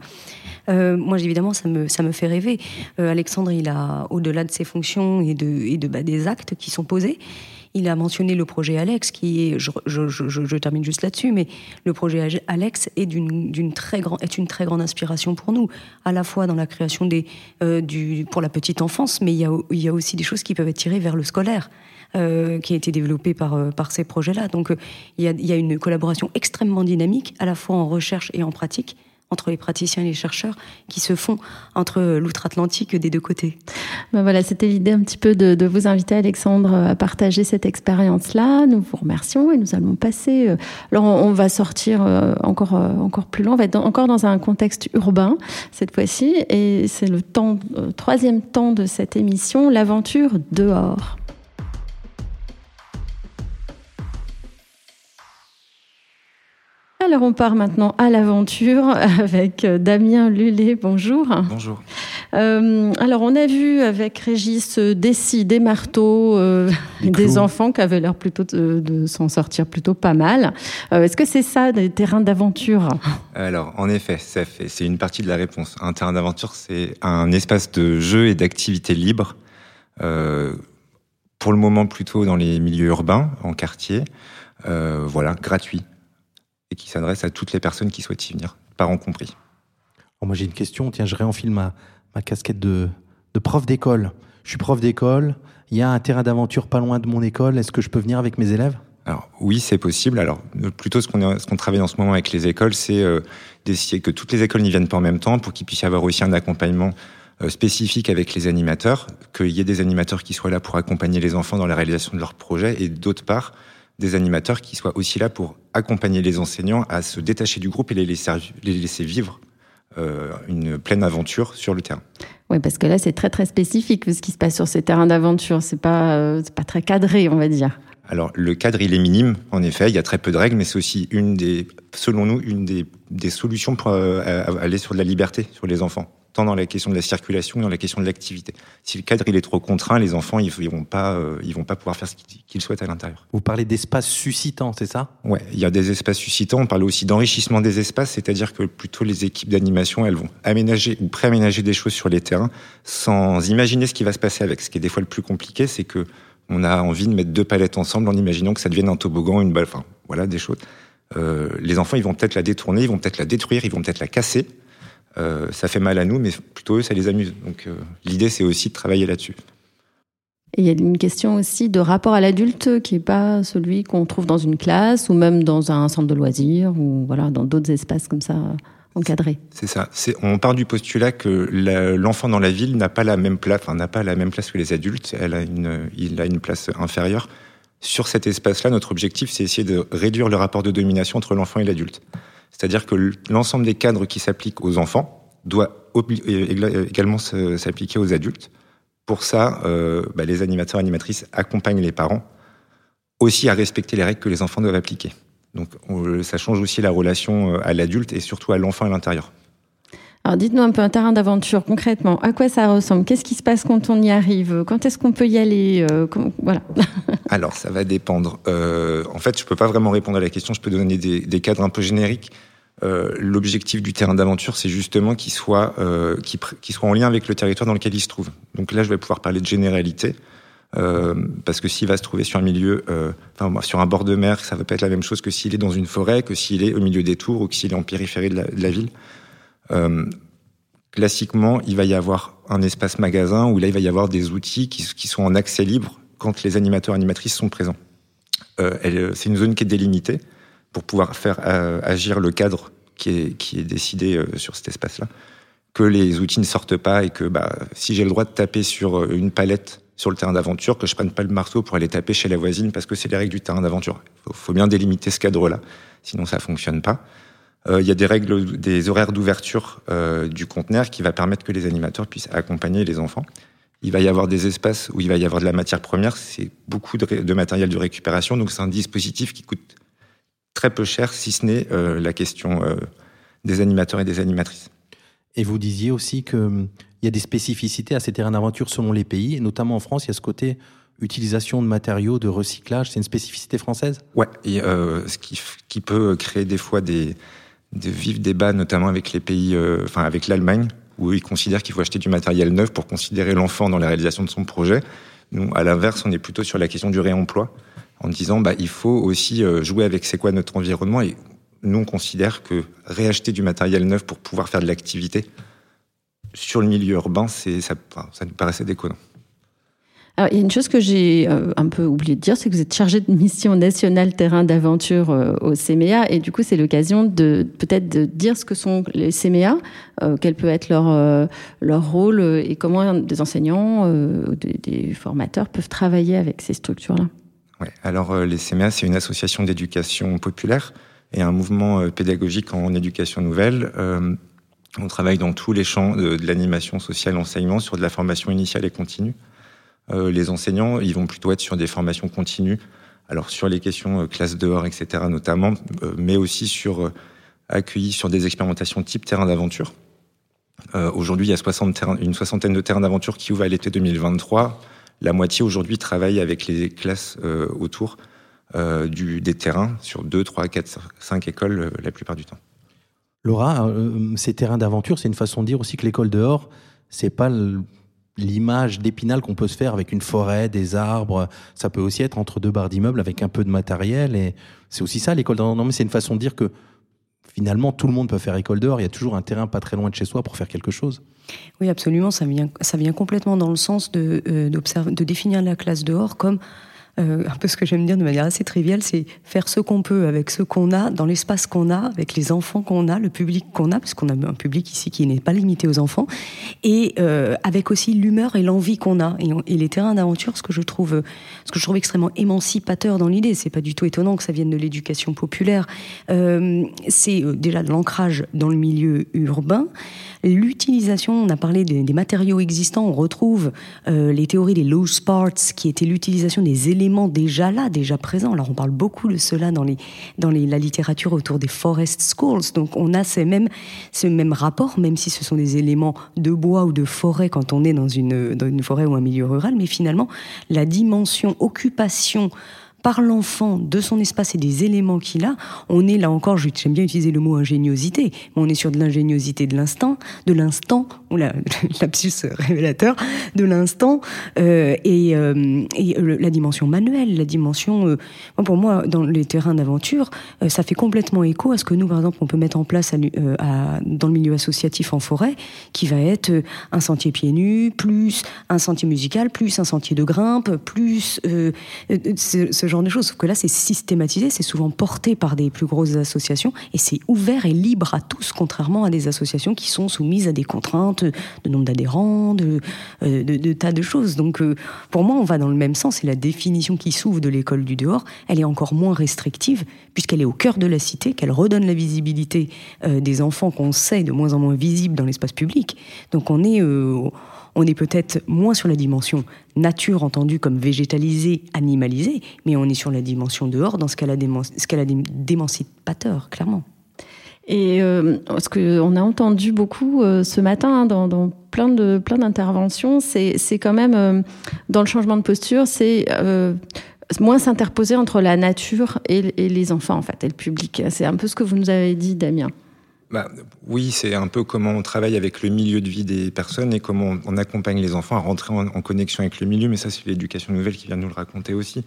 [SPEAKER 4] Euh, moi, évidemment, ça me, ça me fait rêver. Euh, Alexandre, il a, au-delà de ses fonctions et, de, et de, bah, des actes qui sont posés, il a mentionné le projet Alex, qui est, je, je, termine juste là-dessus, mais le projet Alex est, d'une, très grand, est une très grande inspiration pour nous, à la fois dans la création des, euh, du, pour la petite enfance, mais il y, a, il y a aussi des choses qui peuvent être tirées vers le scolaire. Euh, qui a été développé par, euh, par ces projets-là. Donc euh, il y, a, une collaboration extrêmement dynamique, à la fois en recherche et en pratique, entre les praticiens et les chercheurs qui se font entre l'outre-Atlantique des deux côtés.
[SPEAKER 2] Ben voilà, c'était l'idée un petit peu de, vous inviter, Alexandre, à partager cette expérience-là. Nous vous remercions et nous allons passer. Alors, on, va sortir encore, encore plus loin. On va être encore dans un contexte urbain cette fois-ci. Et c'est le troisième temps de cette émission, l'aventure dehors. Alors on part maintenant à l'aventure [laughs] avec euh, Damien Lulé. Bonjour.
[SPEAKER 7] Bonjour.
[SPEAKER 2] Euh, alors on a vu avec Régis euh, des scies, des marteaux, euh, [laughs]
[SPEAKER 3] Des
[SPEAKER 2] enfants qui avaient l'air plutôt de, de s'en sortir plutôt pas mal. Euh, Est-ce que c'est ça des terrains d'aventure?
[SPEAKER 7] Alors, en effet, c'est une partie de la réponse. Un terrain d'aventure, c'est un espace de jeu et d'activité libre, pour le moment plutôt dans les milieux urbains, en quartier, voilà, gratuit, et qui s'adresse à toutes les personnes qui souhaitent y venir, parents compris.
[SPEAKER 3] Moi j'ai une question, tiens, je réenfile ma, ma casquette de, de prof d'école. Je suis prof d'école, il y a un terrain d'aventure pas loin de mon école, est-ce que je peux venir avec mes élèves?
[SPEAKER 7] Alors oui, c'est possible. Alors plutôt ce qu'on qu'on travaille en ce moment avec les écoles, c'est euh, d'essayer que toutes les écoles n'y viennent pas en même temps pour qu'il puisse y avoir aussi un accompagnement euh, spécifique avec les animateurs, qu'il y ait des animateurs qui soient là pour accompagner les enfants dans la réalisation de leurs projets et d'autre part des animateurs qui soient aussi là pour accompagner les enseignants à se détacher du groupe et les laisser, les laisser vivre euh, une pleine aventure sur le terrain.
[SPEAKER 2] Oui, parce que là c'est très très spécifique ce qui se passe sur ces terrains d'aventure. C'est pas euh, pas très cadré, on va dire.
[SPEAKER 7] Alors, le cadre, il est minime, en effet. Il y a très peu de règles, mais c'est aussi une des, selon nous, une des, des solutions pour euh, aller sur de la liberté sur les enfants. Tant dans la question de la circulation que dans la question de l'activité. Si le cadre, il est trop contraint, les enfants, ils, ils vont pas, euh, ils vont pas pouvoir faire ce qu'ils souhaitent à l'intérieur.
[SPEAKER 3] Vous parlez d'espace suscitant, c'est ça?
[SPEAKER 7] Ouais, il y a des espaces suscitants. On parle aussi d'enrichissement des espaces, c'est-à-dire que plutôt les équipes d'animation, elles vont aménager ou préaménager des choses sur les terrains sans imaginer ce qui va se passer avec. Ce qui est des fois le plus compliqué, c'est que on a envie de mettre deux palettes ensemble en imaginant que ça devienne un toboggan, une balle, enfin voilà des choses. Euh, les enfants, ils vont peut-être la détourner, ils vont peut-être la détruire, ils vont peut-être la casser. Euh, ça fait mal à nous, mais plutôt eux, ça les amuse. Donc euh, l'idée, c'est aussi de travailler là-dessus.
[SPEAKER 2] Et il y a une question aussi de rapport à l'adulte qui est pas celui qu'on trouve dans une classe ou même dans un centre de loisirs ou voilà dans d'autres espaces comme ça encadrés.
[SPEAKER 7] C'est ça. On part du postulat que l'enfant dans la ville n'a pas la même place, enfin, n'a pas la même place que les adultes. Elle a une, il a une place inférieure. Sur cet espace-là, notre objectif, c'est essayer de réduire le rapport de domination entre l'enfant et l'adulte. C'est-à-dire que l'ensemble des cadres qui s'appliquent aux enfants doit obli- euh, également s'appliquer aux adultes. Pour ça, euh, bah, les animateurs et animatrices accompagnent les parents aussi à respecter les règles que les enfants doivent appliquer. Donc, on- ça change aussi la relation euh, à l'adulte et surtout à l'enfant à l'intérieur.
[SPEAKER 2] Alors dites-nous un peu un terrain d'aventure concrètement. À quoi ça ressemble? Qu'est-ce qui se passe quand on y arrive? Quand est-ce qu'on peut y aller? Euh, Voilà. [laughs]
[SPEAKER 7] Alors, ça va dépendre. Euh, en fait, je peux pas vraiment répondre à la question. Je peux donner des, cadres un peu génériques. Euh, L'objectif du terrain d'aventure, c'est justement qu'il soit, soit en lien avec le territoire dans lequel il se trouve. Donc là, je vais pouvoir parler de généralité. Parce que s'il va se trouver sur un milieu, sur un bord de mer, ça va pas être la même chose que s'il est dans une forêt, que s'il est au milieu des tours ou que s'il est en périphérie de la ville. Euh, classiquement, il va y avoir un espace magasin où là, il va y avoir des outils qui, sont en accès libre quand les animateurs animatrices sont présents. Euh, elle- c'est une zone qui est délimitée pour pouvoir faire euh, agir le cadre qui est, décidé euh, sur cet espace-là. Que les outils ne sortent pas et que bah, si j'ai le droit de taper sur euh, une palette sur le terrain d'aventure, que je prenne pas le marteau pour aller taper chez la voisine parce que c'est les règles du terrain d'aventure. Il faut, faut bien délimiter ce cadre-là, sinon ça fonctionne pas. Euh, Il y a des règles, des horaires d'ouverture euh, du conteneur qui va permettre que les animateurs puissent accompagner les enfants. Il va y avoir des espaces où il va y avoir de la matière première, c'est beaucoup de, matériel de récupération, donc c'est un dispositif qui coûte très peu cher, si ce n'est euh, la question euh, des animateurs et des animatrices.
[SPEAKER 3] Et vous disiez aussi qu'il y a des spécificités à ces terrains d'aventure selon les pays, et notamment en France, il y a ce côté utilisation de matériaux, de recyclage, c'est une spécificité française?
[SPEAKER 7] Ouais, et euh, ce qui peut créer des fois des, des vifs débats, notamment avec les pays, euh, enfin avec l'Allemagne, où ils considèrent qu'il faut acheter du matériel neuf pour considérer l'enfant dans la réalisation de son projet. Nous, à l'inverse, on est plutôt sur la question du réemploi, en disant bah il faut aussi euh, jouer avec c'est quoi notre environnement et nous on considère que réacheter du matériel neuf pour pouvoir faire de l'activité sur le milieu urbain, c'est ça, ça nous paraissait déconnant.
[SPEAKER 2] Alors, il y a une chose que j'ai euh, un peu oublié de dire, c'est que vous êtes chargé de mission nationale terrain d'aventure euh, au CMEA, et du coup, c'est l'occasion de peut-être dire ce que sont les CMEA, euh, quel peut être leur euh, leur rôle et comment des enseignants, des, des formateurs peuvent travailler avec ces structures-là.
[SPEAKER 7] Ouais. Alors les CMA, c'est une association d'éducation populaire et un mouvement pédagogique en éducation nouvelle. On travaille dans tous les champs de, de l'animation sociale, l'enseignement, sur de la formation initiale et continue. Euh, les enseignants, ils vont plutôt être sur des formations continues alors sur les questions classe dehors, etc. notamment, mais aussi sur accueillis sur des expérimentations type terrain d'aventure. aujourd'hui, il y a 60 une soixantaine de terrains d'aventure qui ouvrent à l'été 2023. La moitié aujourd'hui travaille avec les classes autour des terrains sur 2, 3, 4, 5 écoles la plupart du temps.
[SPEAKER 3] Laura, ces terrains d'aventure, c'est une façon de dire aussi que l'école dehors, c'est pas l'image d'Épinal qu'on peut se faire avec une forêt, des arbres. Ça peut aussi être entre deux barres d'immeubles avec un peu de matériel. Et c'est aussi ça l'école dehors. Non, mais c'est une façon de dire que finalement tout le monde peut faire école dehors. Il y a toujours un terrain pas très loin de chez soi pour faire quelque chose.
[SPEAKER 4] Oui, absolument. Ça vient, ça vient complètement dans le sens de, euh, de définir la classe dehors comme euh, un peu ce que j'aime dire de manière assez triviale, c'est faire ce qu'on peut avec ce qu'on a, dans l'espace qu'on a, avec les enfants qu'on a, le public qu'on a, parce qu'on a un public ici qui n'est pas limité aux enfants, et euh, avec aussi l'humeur et l'envie qu'on a. Et, les terrains d'aventure, ce que je trouve, ce que je trouve extrêmement émancipateur dans l'idée, c'est pas du tout étonnant que ça vienne de l'éducation populaire. Euh, c'est euh, déjà de l'ancrage dans le milieu urbain. L'utilisation, on a parlé des, matériaux existants, on retrouve euh, les théories des loose parts, qui étaient l'utilisation des éléments déjà là, déjà présents. Alors on parle beaucoup de cela dans, la littérature autour des forest schools. Donc on a ce même rapport, même si ce sont des éléments de bois ou de forêt quand on est dans une forêt ou un milieu rural, mais finalement la dimension occupation par l'enfant de son espace et des éléments qu'il a, on est là encore, j'aime bien utiliser le mot ingéniosité, on est sur de l'ingéniosité de l'instant, de l'instant, [laughs] ou la [laughs] révélateur, de l'instant, euh, et, euh, la dimension manuelle, la dimension, euh, pour moi, dans les terrains d'aventure, ça fait complètement écho à ce que nous, par exemple, on peut mettre en place dans le milieu associatif en forêt, qui va être un sentier pieds nus, plus un sentier musical, plus un sentier de grimpe, plus ce, ce genre des choses. Sauf que là, c'est systématisé, c'est souvent porté par des plus grosses associations et c'est ouvert et libre à tous, contrairement à des associations qui sont soumises à des contraintes de nombre d'adhérents, de, euh, de, tas de choses. Donc, euh, pour moi, on va dans le même sens et la définition qui s'ouvre de l'école du dehors, elle est encore moins restrictive puisqu'elle est au cœur de la cité, qu'elle redonne la visibilité euh, des enfants qu'on sait de moins en moins visibles dans l'espace public. Donc, on est on est peut-être moins sur la dimension nature entendue comme végétalisée, animalisée, mais on est sur la dimension dehors dans ce qu'elle a, d'émancipateur, clairement.
[SPEAKER 2] Et euh, ce qu'on a entendu beaucoup euh, ce matin hein, dans, plein de plein d'interventions, c'est quand même euh, dans le changement de posture, c'est moins s'interposer entre la nature et, et, les enfants en fait et le public. C'est un peu ce que vous nous avez dit, Damien
[SPEAKER 7] bah, Oui, c'est un peu comment on travaille avec le milieu de vie des personnes et comment on accompagne les enfants à rentrer en, connexion avec le milieu. Mais ça, c'est l'éducation nouvelle qui vient nous le raconter aussi.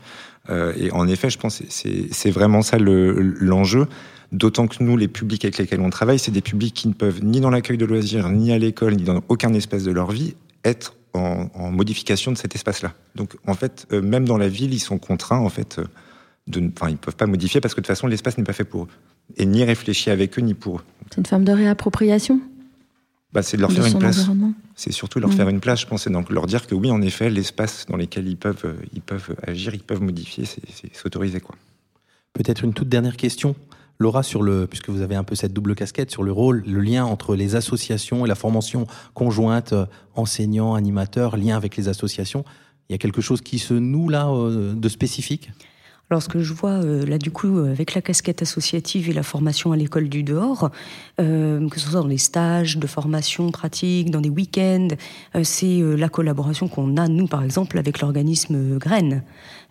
[SPEAKER 7] Euh, et en effet, je pense que c'est vraiment ça l'enjeu. D'autant que nous, les publics avec lesquels on travaille, c'est des publics qui ne peuvent ni dans l'accueil de loisirs, ni à l'école, ni dans aucun espace de leur vie être en, modification de cet espace-là. Donc, en fait, euh, même dans la ville, ils sont contraints, en fait, euh, ils peuvent pas modifier parce que de toute façon, l'espace n'est pas fait pour eux et ni réfléchi avec eux ni pour eux.
[SPEAKER 2] C'est une forme de réappropriation
[SPEAKER 7] bah, C'est de leur faire une place. C'est surtout leur faire une place, je pense, et donc leur dire que oui, en effet, l'espace dans lequel ils peuvent, euh, ils peuvent agir, ils peuvent modifier, c'est s'autoriser. quoi.
[SPEAKER 3] Peut-être une toute dernière question. Laura, sur le, puisque vous avez un peu cette double casquette, sur le rôle, le lien entre les associations et la formation conjointe, euh, enseignants, animateurs, lien avec les associations, il y a quelque chose qui se noue là euh, de spécifique?
[SPEAKER 4] Lorsque je vois, euh, là du coup, euh, avec la casquette associative et la formation à l'école du dehors, euh, que ce soit dans les stages de formation pratique, dans des week-ends, c'est la collaboration qu'on a, nous, par exemple, avec l'organisme Graines.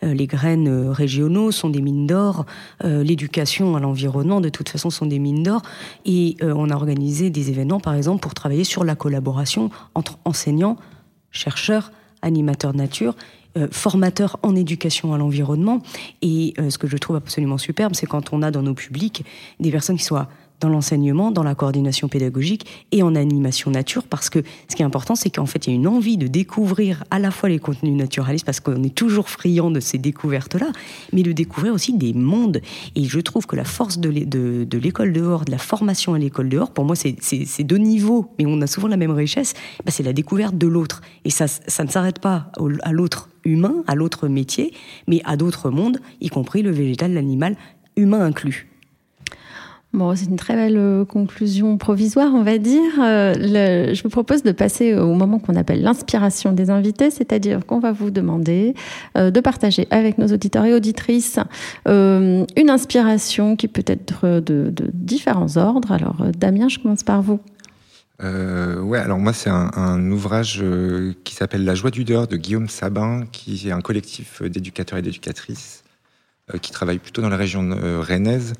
[SPEAKER 4] les graines régionaux sont des mines d'or, l'éducation à l'environnement, de toute façon, sont des mines d'or, et on a organisé des événements, par exemple, pour travailler sur la collaboration entre enseignants, chercheurs, animateurs nature euh, formateur en éducation à l'environnement. Et euh, ce que je trouve absolument superbe, c'est quand on a dans nos publics des personnes qui soient dans l'enseignement, dans la coordination pédagogique et en animation nature, parce que ce qui est important, c'est qu'en fait, il y a une envie de découvrir à la fois les contenus naturalistes, parce qu'on est toujours friand de ces découvertes-là, mais de découvrir aussi des mondes. Et je trouve que la force de l'école dehors, de la formation à l'école dehors, pour moi, c'est deux niveaux, mais on a souvent la même richesse, bah, c'est la découverte de l'autre. Et ça, ça ne s'arrête pas à l'autre humain, à l'autre métier, mais à d'autres mondes, y compris le végétal, l'animal, humain inclus.
[SPEAKER 2] Bon, c'est une très belle euh, conclusion provisoire, on va dire. Euh, je vous propose de passer au moment qu'on appelle l'inspiration des invités, c'est-à-dire qu'on va vous demander euh, de partager avec nos auditeurs et auditrices une inspiration qui peut être de, différents ordres. Alors, Damien, je commence par vous.
[SPEAKER 7] Euh, ouais, alors moi c'est un, ouvrage qui s'appelle La joie du dehors de Guillaume Sabin, qui est un collectif d'éducateurs et d'éducatrices qui travaillent plutôt dans la région rennaise,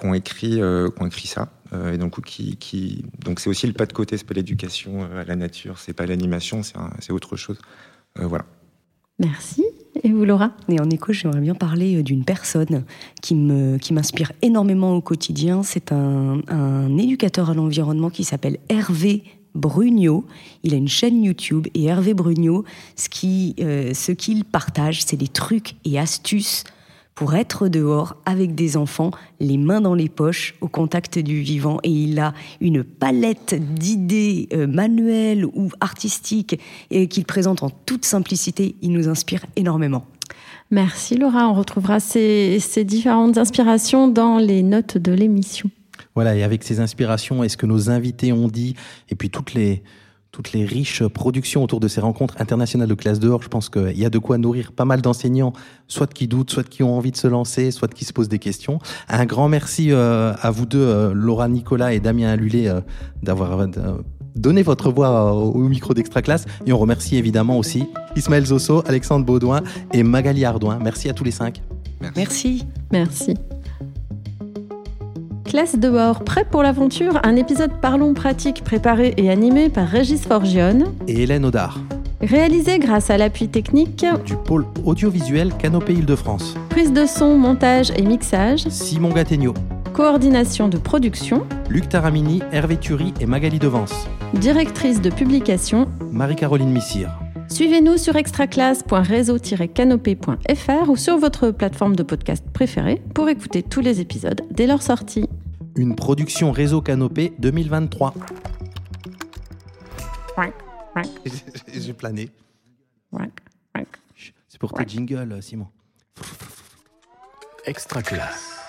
[SPEAKER 7] qui ont écrit, euh, qui ont écrit ça. Euh, et donc qui, qui donc c'est aussi le pas de côté, c'est pas l'éducation euh, à la nature, c'est pas l'animation, c'est un- c'est autre chose. Euh, voilà.
[SPEAKER 2] Merci. Et vous, Laura?
[SPEAKER 4] Et en écho, j'aimerais bien parler d'une personne qui me qui m'inspire énormément au quotidien. C'est un, un éducateur à l'environnement qui s'appelle Hervé Brugnot. Il a une chaîne YouTube et Hervé Brugnot, ce qui euh, ce qu'il partage, c'est des trucs et astuces pour être dehors avec des enfants, les mains dans les poches, au contact du vivant. Et il a une palette d'idées euh, manuelles ou artistiques et qu'il présente en toute simplicité. Il nous inspire énormément.
[SPEAKER 2] Merci, Laura. On retrouvera ces, ces différentes inspirations dans les notes de l'émission.
[SPEAKER 3] Voilà, et avec ces inspirations et ce que nos invités ont dit, et puis toutes les, toutes les riches productions autour de ces rencontres internationales de classe dehors, je pense qu'il y a de quoi nourrir pas mal d'enseignants, soit qui doutent, soit qui ont envie de se lancer, soit qui se posent des questions. Un grand merci euh, à vous deux, euh, Laura Nicolas et Damien Allulé, euh, d'avoir donné votre voix au micro d'Extra Classe. Et on remercie évidemment aussi Ismaël Zosso, Alexandre Baudouin et Magali Ardouin. Merci à tous les cinq.
[SPEAKER 4] Merci.
[SPEAKER 2] Merci. Classe dehors, prêt pour l'aventure? Un épisode Parlons pratique préparé et animé par Régis Forgione,
[SPEAKER 3] Et Hélène Audard,
[SPEAKER 2] réalisé grâce à l'appui technique,
[SPEAKER 3] du pôle audiovisuel Canopée Île-de-France.
[SPEAKER 2] prise de son, montage et mixage,
[SPEAKER 3] Simon Gattegno,
[SPEAKER 2] coordination de production,
[SPEAKER 3] Luc Taramini, Hervé Thury et Magali Devance.
[SPEAKER 2] directrice de publication.
[SPEAKER 3] Marie-Caroline Missire.
[SPEAKER 2] Suivez-nous sur extraclasse.réseau-canopé.fr ou sur votre plateforme de podcast préférée pour écouter tous les épisodes dès leur sortie.
[SPEAKER 3] Une production Réseau Canopée 2023. [laughs] J'ai plané. C'est pour tes jingles, Simon.
[SPEAKER 8] Extra classe.